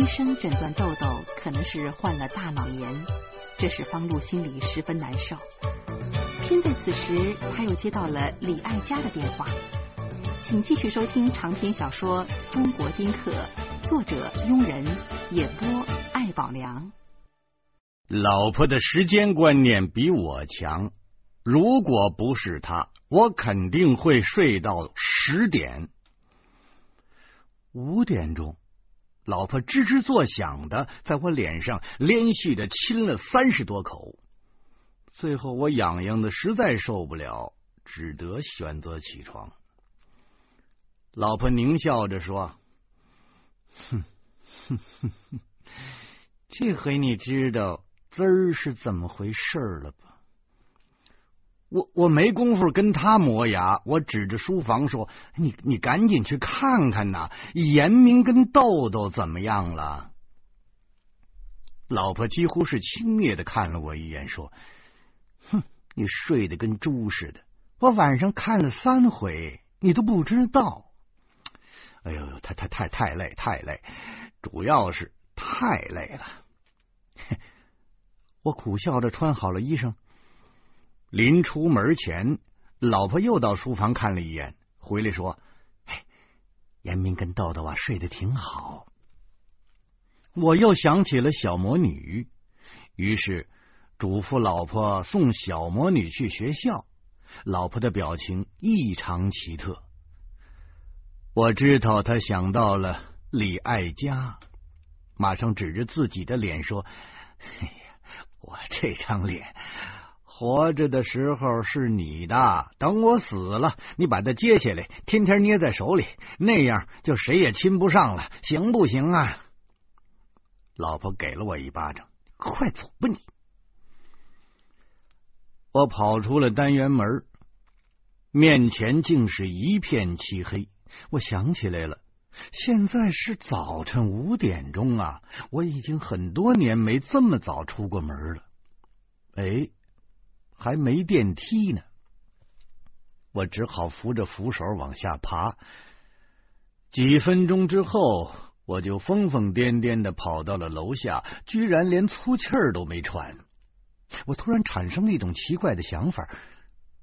医生诊断豆豆可能是患了大脑炎，这使方露心里十分难受。偏在此时，他又接到了李爱佳的电话。请继续收听长篇小说《中国丁克》，作者庸人，演播艾宝良。老婆的时间观念比我强，如果不是他，我肯定会睡到十点。五点钟。老婆吱吱作响的在我脸上连续的亲了三十多口，最后我痒痒的实在受不了，只得选择起床。老婆狞笑着说：“哼，哼哼哼，这回你知道滋儿是怎么回事了吧？”我我没工夫跟他磨牙，我指着书房说：“你你赶紧去看看呐，严明跟豆豆怎么样了？”老婆几乎是轻蔑的看了我一眼，说：“哼，你睡得跟猪似的，我晚上看了三回，你都不知道。哎呦呦，太太太太累，太累，主要是太累了。”我苦笑着穿好了衣裳。临出门前，老婆又到书房看了一眼，回来说：“哎，严明跟豆豆啊睡得挺好。”我又想起了小魔女，于是嘱咐老婆送小魔女去学校。老婆的表情异常奇特，我知道她想到了李爱佳，马上指着自己的脸说：“哎呀，我这张脸。”活着的时候是你的，等我死了，你把它接下来，天天捏在手里，那样就谁也亲不上了，行不行啊？老婆给了我一巴掌，快走吧你！我跑出了单元门，面前竟是一片漆黑。我想起来了，现在是早晨五点钟啊！我已经很多年没这么早出过门了。哎。还没电梯呢，我只好扶着扶手往下爬。几分钟之后，我就疯疯癫癫的跑到了楼下，居然连粗气儿都没喘。我突然产生了一种奇怪的想法：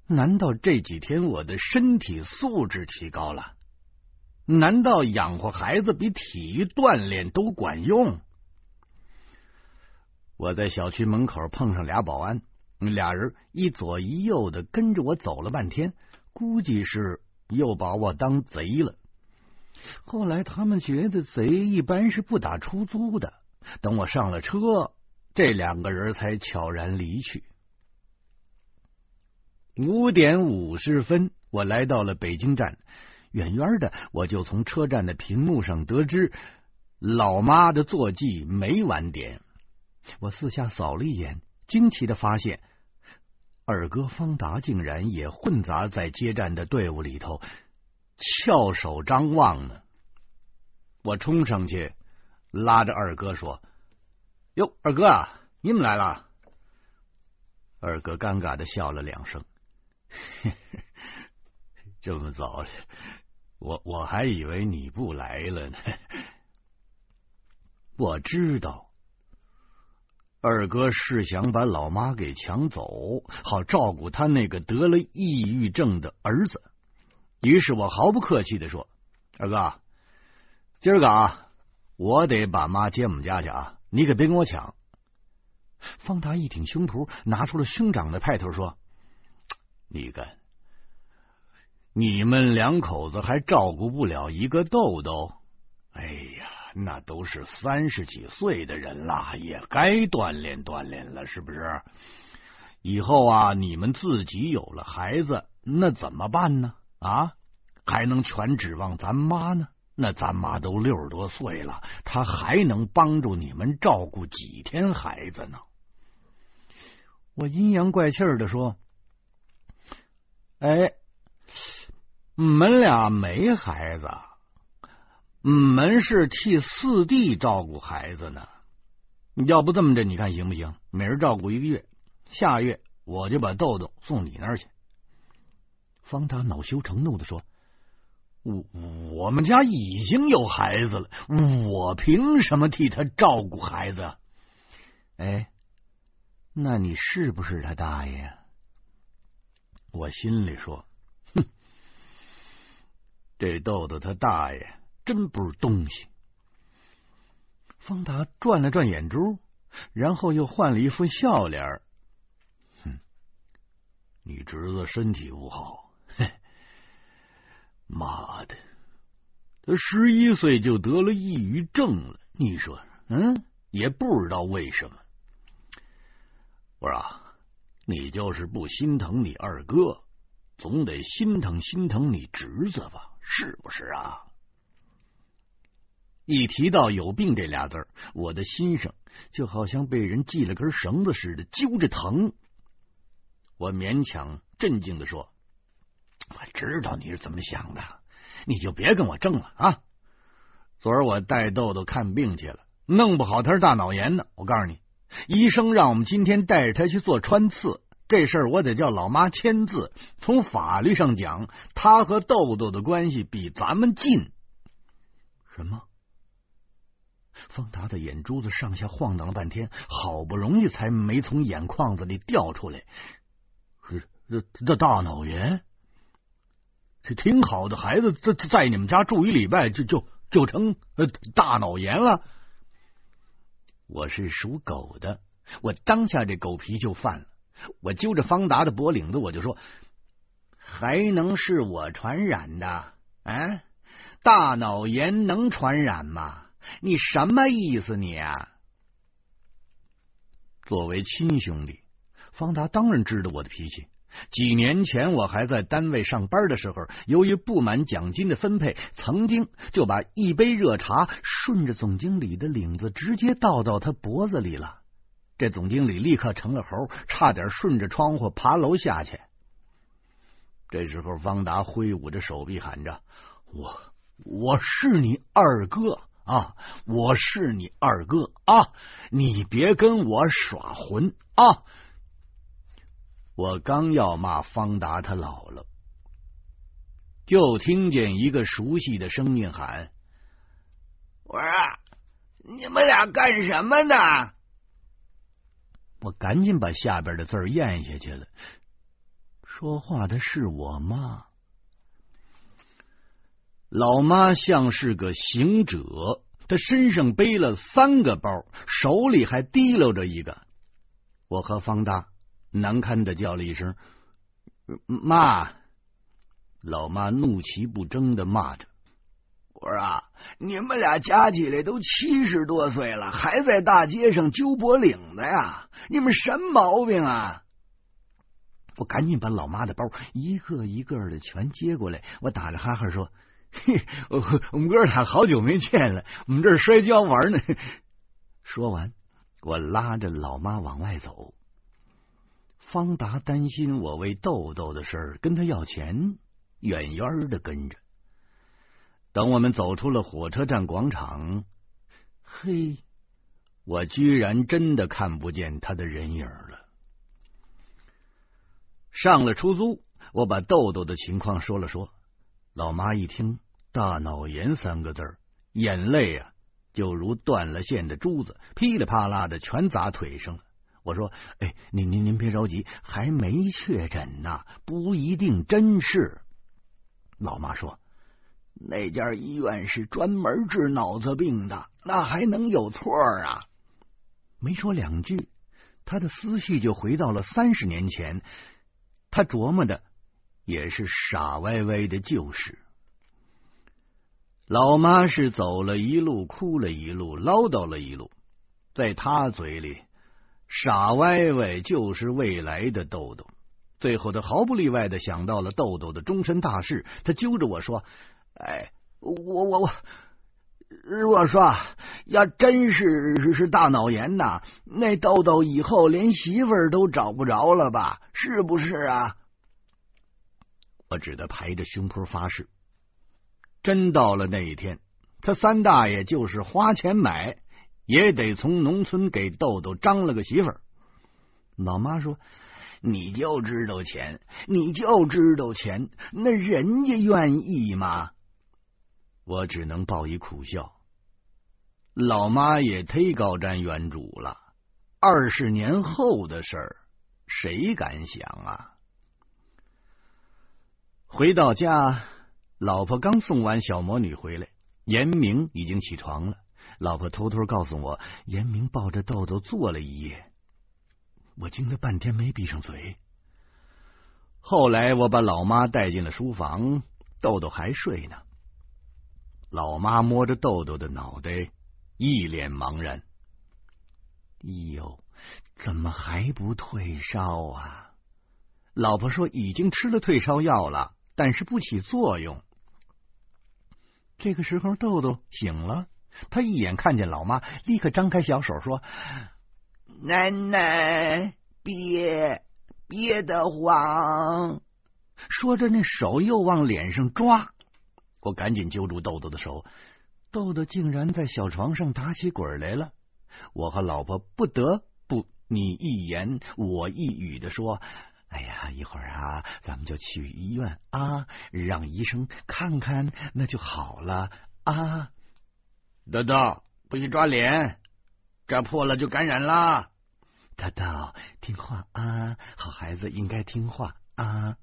难道这几天我的身体素质提高了？难道养活孩子比体育锻炼都管用？我在小区门口碰上俩保安。俩人一左一右的跟着我走了半天，估计是又把我当贼了。后来他们觉得贼一般是不打出租的。等我上了车，这两个人才悄然离去。五点五十分，我来到了北京站，远远的我就从车站的屏幕上得知老妈的坐骑没晚点。我四下扫了一眼。惊奇的发现，二哥方达竟然也混杂在接站的队伍里头，翘首张望呢。我冲上去拉着二哥说：“哟，二哥，啊，你们来了。”二哥尴尬的笑了两声：“ 这么早，我我还以为你不来了呢。”我知道。二哥是想把老妈给抢走，好照顾他那个得了抑郁症的儿子。于是我毫不客气的说：“二哥，今儿个啊，我得把妈接我们家去啊，你可别跟我抢。”方达一挺胸脯，拿出了兄长的派头说：“你看，你们两口子还照顾不了一个豆豆？哎呀！”那都是三十几岁的人了，也该锻炼锻炼了，是不是？以后啊，你们自己有了孩子，那怎么办呢？啊，还能全指望咱妈呢？那咱妈都六十多岁了，她还能帮助你们照顾几天孩子呢？我阴阳怪气的说：“哎，你们俩没孩子。”我们是替四弟照顾孩子呢，要不这么着，你看行不行？每人照顾一个月，下月我就把豆豆送你那儿去。方达恼羞成怒的说：“我我们家已经有孩子了，我凭什么替他照顾孩子？哎，那你是不是他大爷？我心里说，哼，这豆豆他大爷真不是东西。方达转了转眼珠，然后又换了一副笑脸。哼，你侄子身体不好，嘿，妈的，他十一岁就得了抑郁症了。你说，嗯，也不知道为什么。我说，你就是不心疼你二哥，总得心疼心疼你侄子吧？是不是啊？一提到有病这俩字儿，我的心上就好像被人系了根绳子似的揪着疼。我勉强镇静的说：“我知道你是怎么想的，你就别跟我争了啊！昨儿我带豆豆看病去了，弄不好他是大脑炎呢。我告诉你，医生让我们今天带着他去做穿刺，这事儿我得叫老妈签字。从法律上讲，他和豆豆的关系比咱们近。什么？”方达的眼珠子上下晃荡了半天，好不容易才没从眼眶子里掉出来。这这大脑炎，这挺好的孩子，在在你们家住一礼拜，就就就成大脑炎了。我是属狗的，我当下这狗皮就犯了。我揪着方达的脖领子，我就说：“还能是我传染的？啊，大脑炎能传染吗？”你什么意思？你啊，作为亲兄弟，方达当然知道我的脾气。几年前我还在单位上班的时候，由于不满奖金的分配，曾经就把一杯热茶顺着总经理的领子直接倒到他脖子里了。这总经理立刻成了猴，差点顺着窗户爬楼下去。这时候，方达挥舞着手臂喊着：“我我是你二哥。”啊！我是你二哥啊！你别跟我耍混啊！我刚要骂方达他姥姥，就听见一个熟悉的声音喊：“我说，你们俩干什么呢？”我赶紧把下边的字咽下去了。说话的是我妈。老妈像是个行者，她身上背了三个包，手里还提溜着一个。我和方大难堪的叫了一声“妈”，老妈怒其不争的骂着：“我说啊，你们俩加起来都七十多岁了，还在大街上揪脖领子呀？你们什么毛病啊？”我赶紧把老妈的包一个一个的全接过来，我打着哈哈说。嘿，我们哥俩好久没见了，我们这摔跤玩呢。说完，我拉着老妈往外走。方达担心我为豆豆的事跟他要钱，远远的跟着。等我们走出了火车站广场，嘿，我居然真的看不见他的人影了。上了出租，我把豆豆的情况说了说。老妈一听“大脑炎”三个字眼泪啊，就如断了线的珠子，噼里啪啦的全砸腿上了。我说：“哎，您您您别着急，还没确诊呢，不一定真是。”老妈说：“那家医院是专门治脑子病的，那还能有错啊？”没说两句，他的思绪就回到了三十年前，他琢磨的。也是傻歪歪的旧事。老妈是走了一路，哭了一路，唠叨了一路。在她嘴里，傻歪歪就是未来的豆豆。最后，他毫不例外的想到了豆豆的终身大事。他揪着我说：“哎，我我我，如果说要真是是大脑炎呐，那豆豆以后连媳妇儿都找不着了吧？是不是啊？”我只得拍着胸脯发誓，真到了那一天，他三大爷就是花钱买，也得从农村给豆豆张了个媳妇儿。老妈说：“你就知道钱，你就知道钱，那人家愿意吗？我只能报以苦笑。老妈也忒高瞻远瞩了，二十年后的事儿，谁敢想啊？回到家，老婆刚送完小魔女回来，严明已经起床了。老婆偷偷告诉我，严明抱着豆豆坐了一夜。我惊了半天没闭上嘴。后来我把老妈带进了书房，豆豆还睡呢。老妈摸着豆豆的脑袋，一脸茫然。哎呦，怎么还不退烧啊？老婆说已经吃了退烧药了，但是不起作用。这个时候，豆豆醒了，他一眼看见老妈，立刻张开小手说：“奶奶，别别得慌。”说着，那手又往脸上抓。我赶紧揪住豆豆的手，豆豆竟然在小床上打起滚来了。我和老婆不得不你一言我一语的说：“哎呀，一会儿啊，咱们就去医院啊，让医生看看，那就好了啊。”豆豆，不许抓脸，抓破了就感染啦。豆豆，听话啊，好孩子应该听话啊，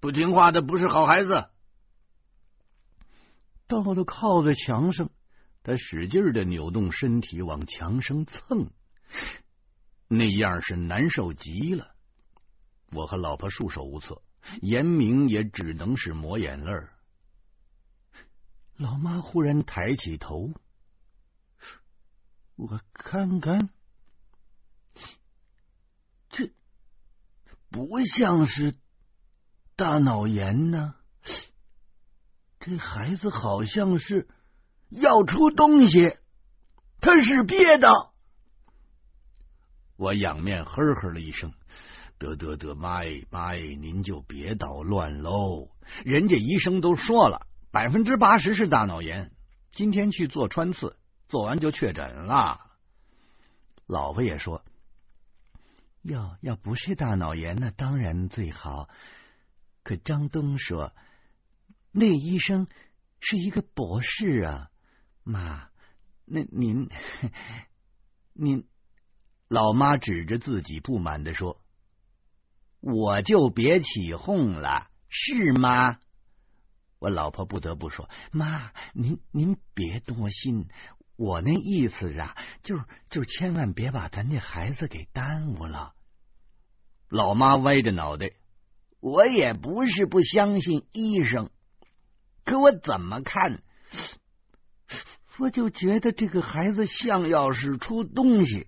不听话的不是好孩子。豆豆靠在墙上，他使劲的扭动身体往墙上蹭，那样是难受极了。我和老婆束手无策，严明也只能是抹眼泪儿。老妈忽然抬起头，我看看，这不像是大脑炎呢。这孩子好像是要出东西，他是憋的。我仰面呵呵了一声：“得得得，妈哎妈哎，您就别捣乱喽！人家医生都说了，百分之八十是大脑炎。今天去做穿刺，做完就确诊了。”老婆也说：“要要不是大脑炎，那当然最好。可张东说。”那医生是一个博士啊，妈，那您 您老妈指着自己不满的说：“我就别起哄了，是吗？”我老婆不得不说：“妈，您您别多心，我那意思啊，就就千万别把咱这孩子给耽误了。”老妈歪着脑袋：“我也不是不相信医生。”可我怎么看，我就觉得这个孩子像要是出东西。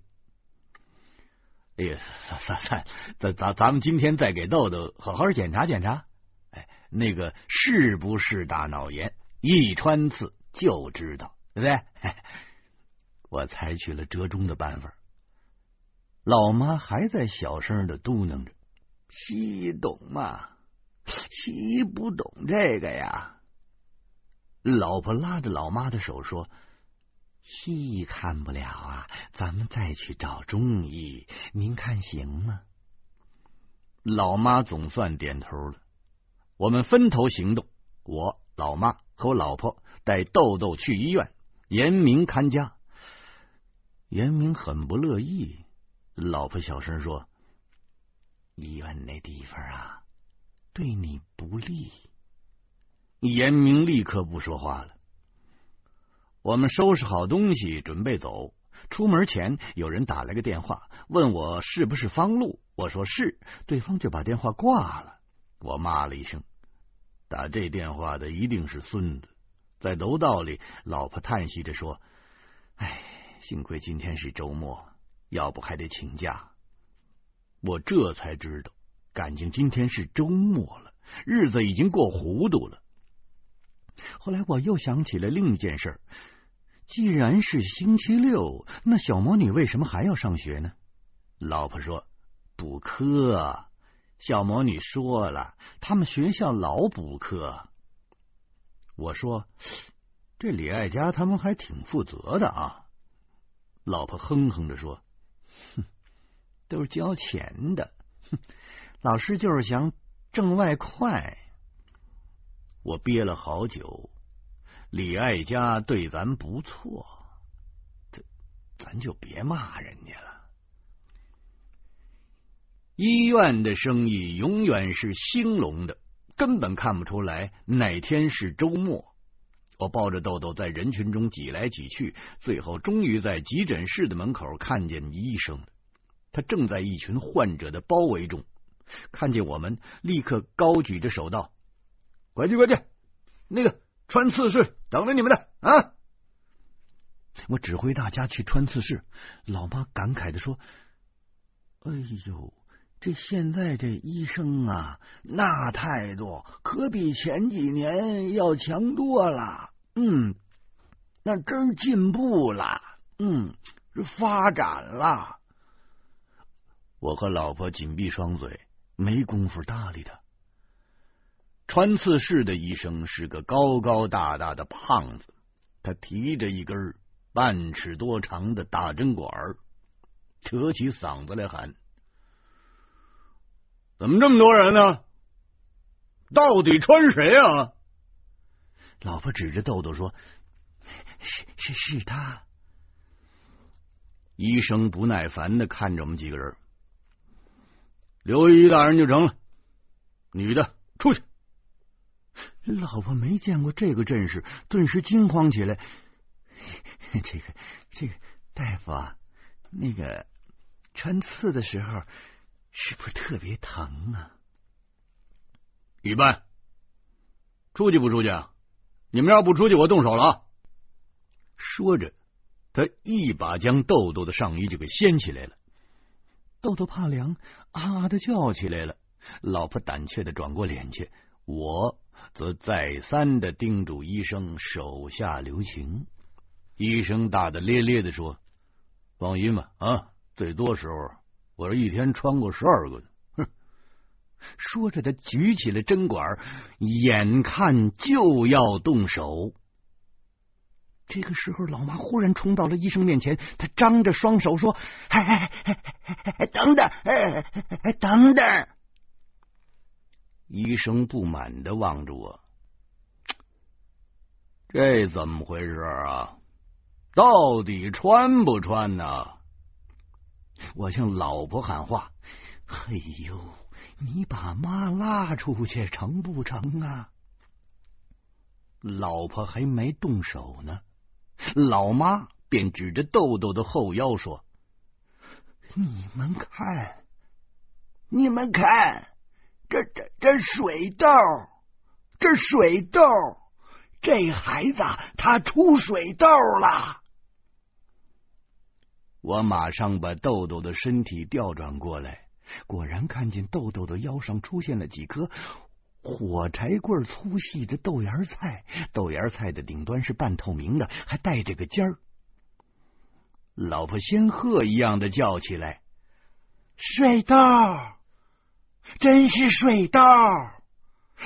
哎呀，算算，咱咱咱们今天再给豆豆好好检查检查。哎，那个是不是大脑炎？一穿刺就知道，对不对？我采取了折中的办法。老妈还在小声的嘟囔着：“西医懂吗？西医不懂这个呀。”老婆拉着老妈的手说：“西医看不了啊，咱们再去找中医，您看行吗？”老妈总算点头了。我们分头行动，我、老妈和我老婆带豆豆去医院，严明看家。严明很不乐意，老婆小声说：“医院那地方啊，对你不利。”严明立刻不说话了。我们收拾好东西，准备走。出门前，有人打来个电话，问我是不是方路。我说是，对方就把电话挂了。我骂了一声：“打这电话的一定是孙子。”在楼道里，老婆叹息着说：“哎，幸亏今天是周末，要不还得请假。”我这才知道，感情今天是周末了，日子已经过糊涂了。后来我又想起了另一件事儿既然是星期六，那小魔女为什么还要上学呢？老婆说补课。小魔女说了，他们学校老补课。我说这李爱家他们还挺负责的啊。老婆哼哼着说：“哼，都是交钱的，哼，老师就是想挣外快。”我憋了好久，李爱家对咱不错，这咱就别骂人家了。医院的生意永远是兴隆的，根本看不出来哪天是周末。我抱着豆豆在人群中挤来挤去，最后终于在急诊室的门口看见医生。他正在一群患者的包围中，看见我们，立刻高举着手道：“快去快去，那个穿刺室等着你们的啊！”我指挥大家去穿刺室。老妈感慨的说：“哎呦！”这现在这医生啊，那态度可比前几年要强多了。嗯，那真进步了。嗯，发展了。我和老婆紧闭双嘴，没工夫搭理他。穿刺室的医生是个高高大大的胖子，他提着一根半尺多长的大针管，扯起嗓子来喊。怎么这么多人呢？到底穿谁啊？老婆指着豆豆说：“是是是他。”医生不耐烦的看着我们几个人，留一大人就成了。女的。老婆没见过这个阵势，顿时惊慌起来。这个这个大夫啊，那个穿刺的时候。是不是特别疼啊？一般。出去不出去啊？你们要不出去，我动手了。说着，他一把将豆豆的上衣就给掀起来了。豆豆怕凉，啊的叫起来了。老婆胆怯的转过脸去，我则再三的叮嘱医生手下留情。医生大大咧咧的说：“放心吧，啊，最多时候。”我这一天穿过十二个，哼！说着，他举起了针管，眼看就要动手。这个时候，老妈忽然冲到了医生面前，她张着双手说：“哎哎哎哎哎，等等，哎哎等等！”医生不满的望着我，这怎么回事啊？到底穿不穿呢？我向老婆喊话：“嘿呦，你把妈拉出去成不成啊？”老婆还没动手呢，老妈便指着豆豆的后腰说：“你们看，你们看，这这这水痘，这水痘，这孩子他出水痘了。”我马上把豆豆的身体调转过来，果然看见豆豆的腰上出现了几颗火柴棍粗细的豆芽菜，豆芽菜的顶端是半透明的，还带着个尖儿。老婆仙鹤一样的叫起来：“水痘，真是水痘，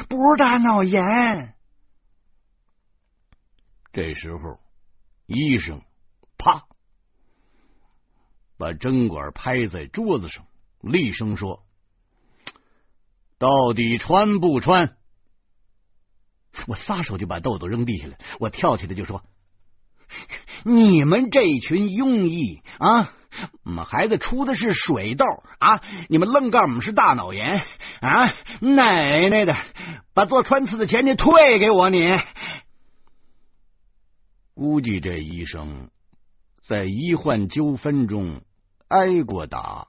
不是大脑炎。”这时候，医生啪。把针管拍在桌子上，厉声说：“到底穿不穿？”我撒手就把豆豆扔地下了。我跳起来就说：“你们这群庸医啊！我们孩子出的是水痘啊！你们愣告我们是大脑炎啊！奶奶的，把做穿刺的钱你退给我！你估计这医生在医患纠纷中。”挨过打，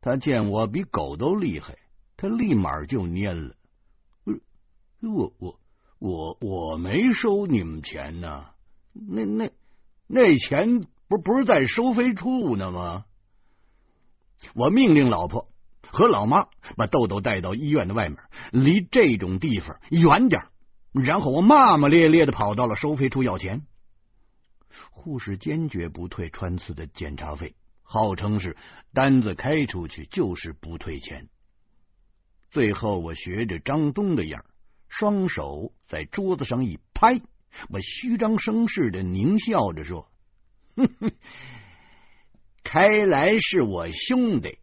他见我比狗都厉害，他立马就蔫了。我我我我没收你们钱呢，那那那钱不不是在收费处呢吗？我命令老婆和老妈把豆豆带到医院的外面，离这种地方远点然后我骂骂咧咧的跑到了收费处要钱。护士坚决不退穿刺的检查费。号称是单子开出去就是不退钱。最后我学着张东的样，双手在桌子上一拍，我虚张声势的狞笑着说：“，开来是我兄弟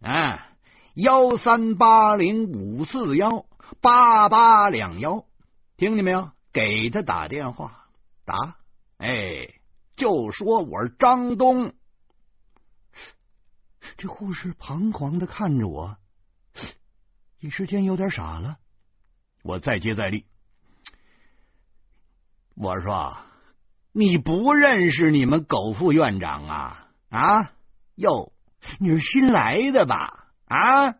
啊，幺三八零五四幺八八两幺，听见没有？给他打电话，打，哎，就说我是张东。这护士彷徨的看着我，一时间有点傻了。我再接再厉，我说你不认识你们苟副院长啊？啊，哟，你是新来的吧？啊！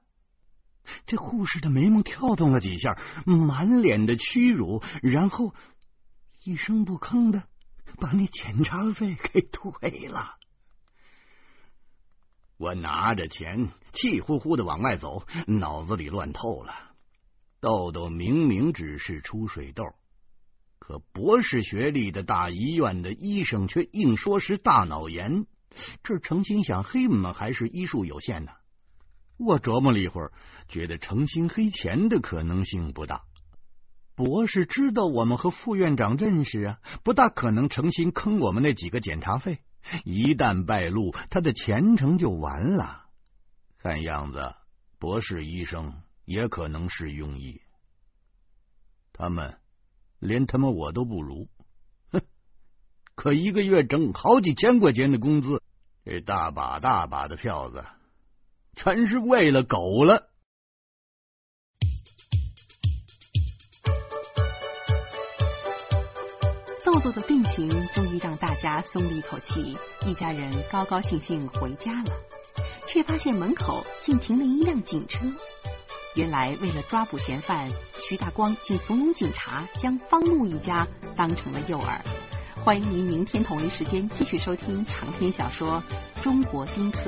这护士的眉毛跳动了几下，满脸的屈辱，然后一声不吭的把那检查费给退了。我拿着钱，气呼呼的往外走，脑子里乱透了。豆豆明明只是出水痘，可博士学历的大医院的医生却硬说是大脑炎。这程心想黑吗？还是医术有限呢？我琢磨了一会儿，觉得诚心黑钱的可能性不大。博士知道我们和副院长认识啊，不大可能诚心坑我们那几个检查费。一旦败露，他的前程就完了。看样子，博士医生也可能是庸医。他们连他妈我都不如，哼！可一个月挣好几千块钱的工资，这大把大把的票子。全是喂了狗了。豆豆的病情终于让大家松了一口气，一家人高高兴兴回家了，却发现门口竟停了一辆警车。原来为了抓捕嫌犯，徐大光竟怂恿警察将方木一家当成了诱饵。欢迎您明天同一时间继续收听长篇小说《中国丁克》。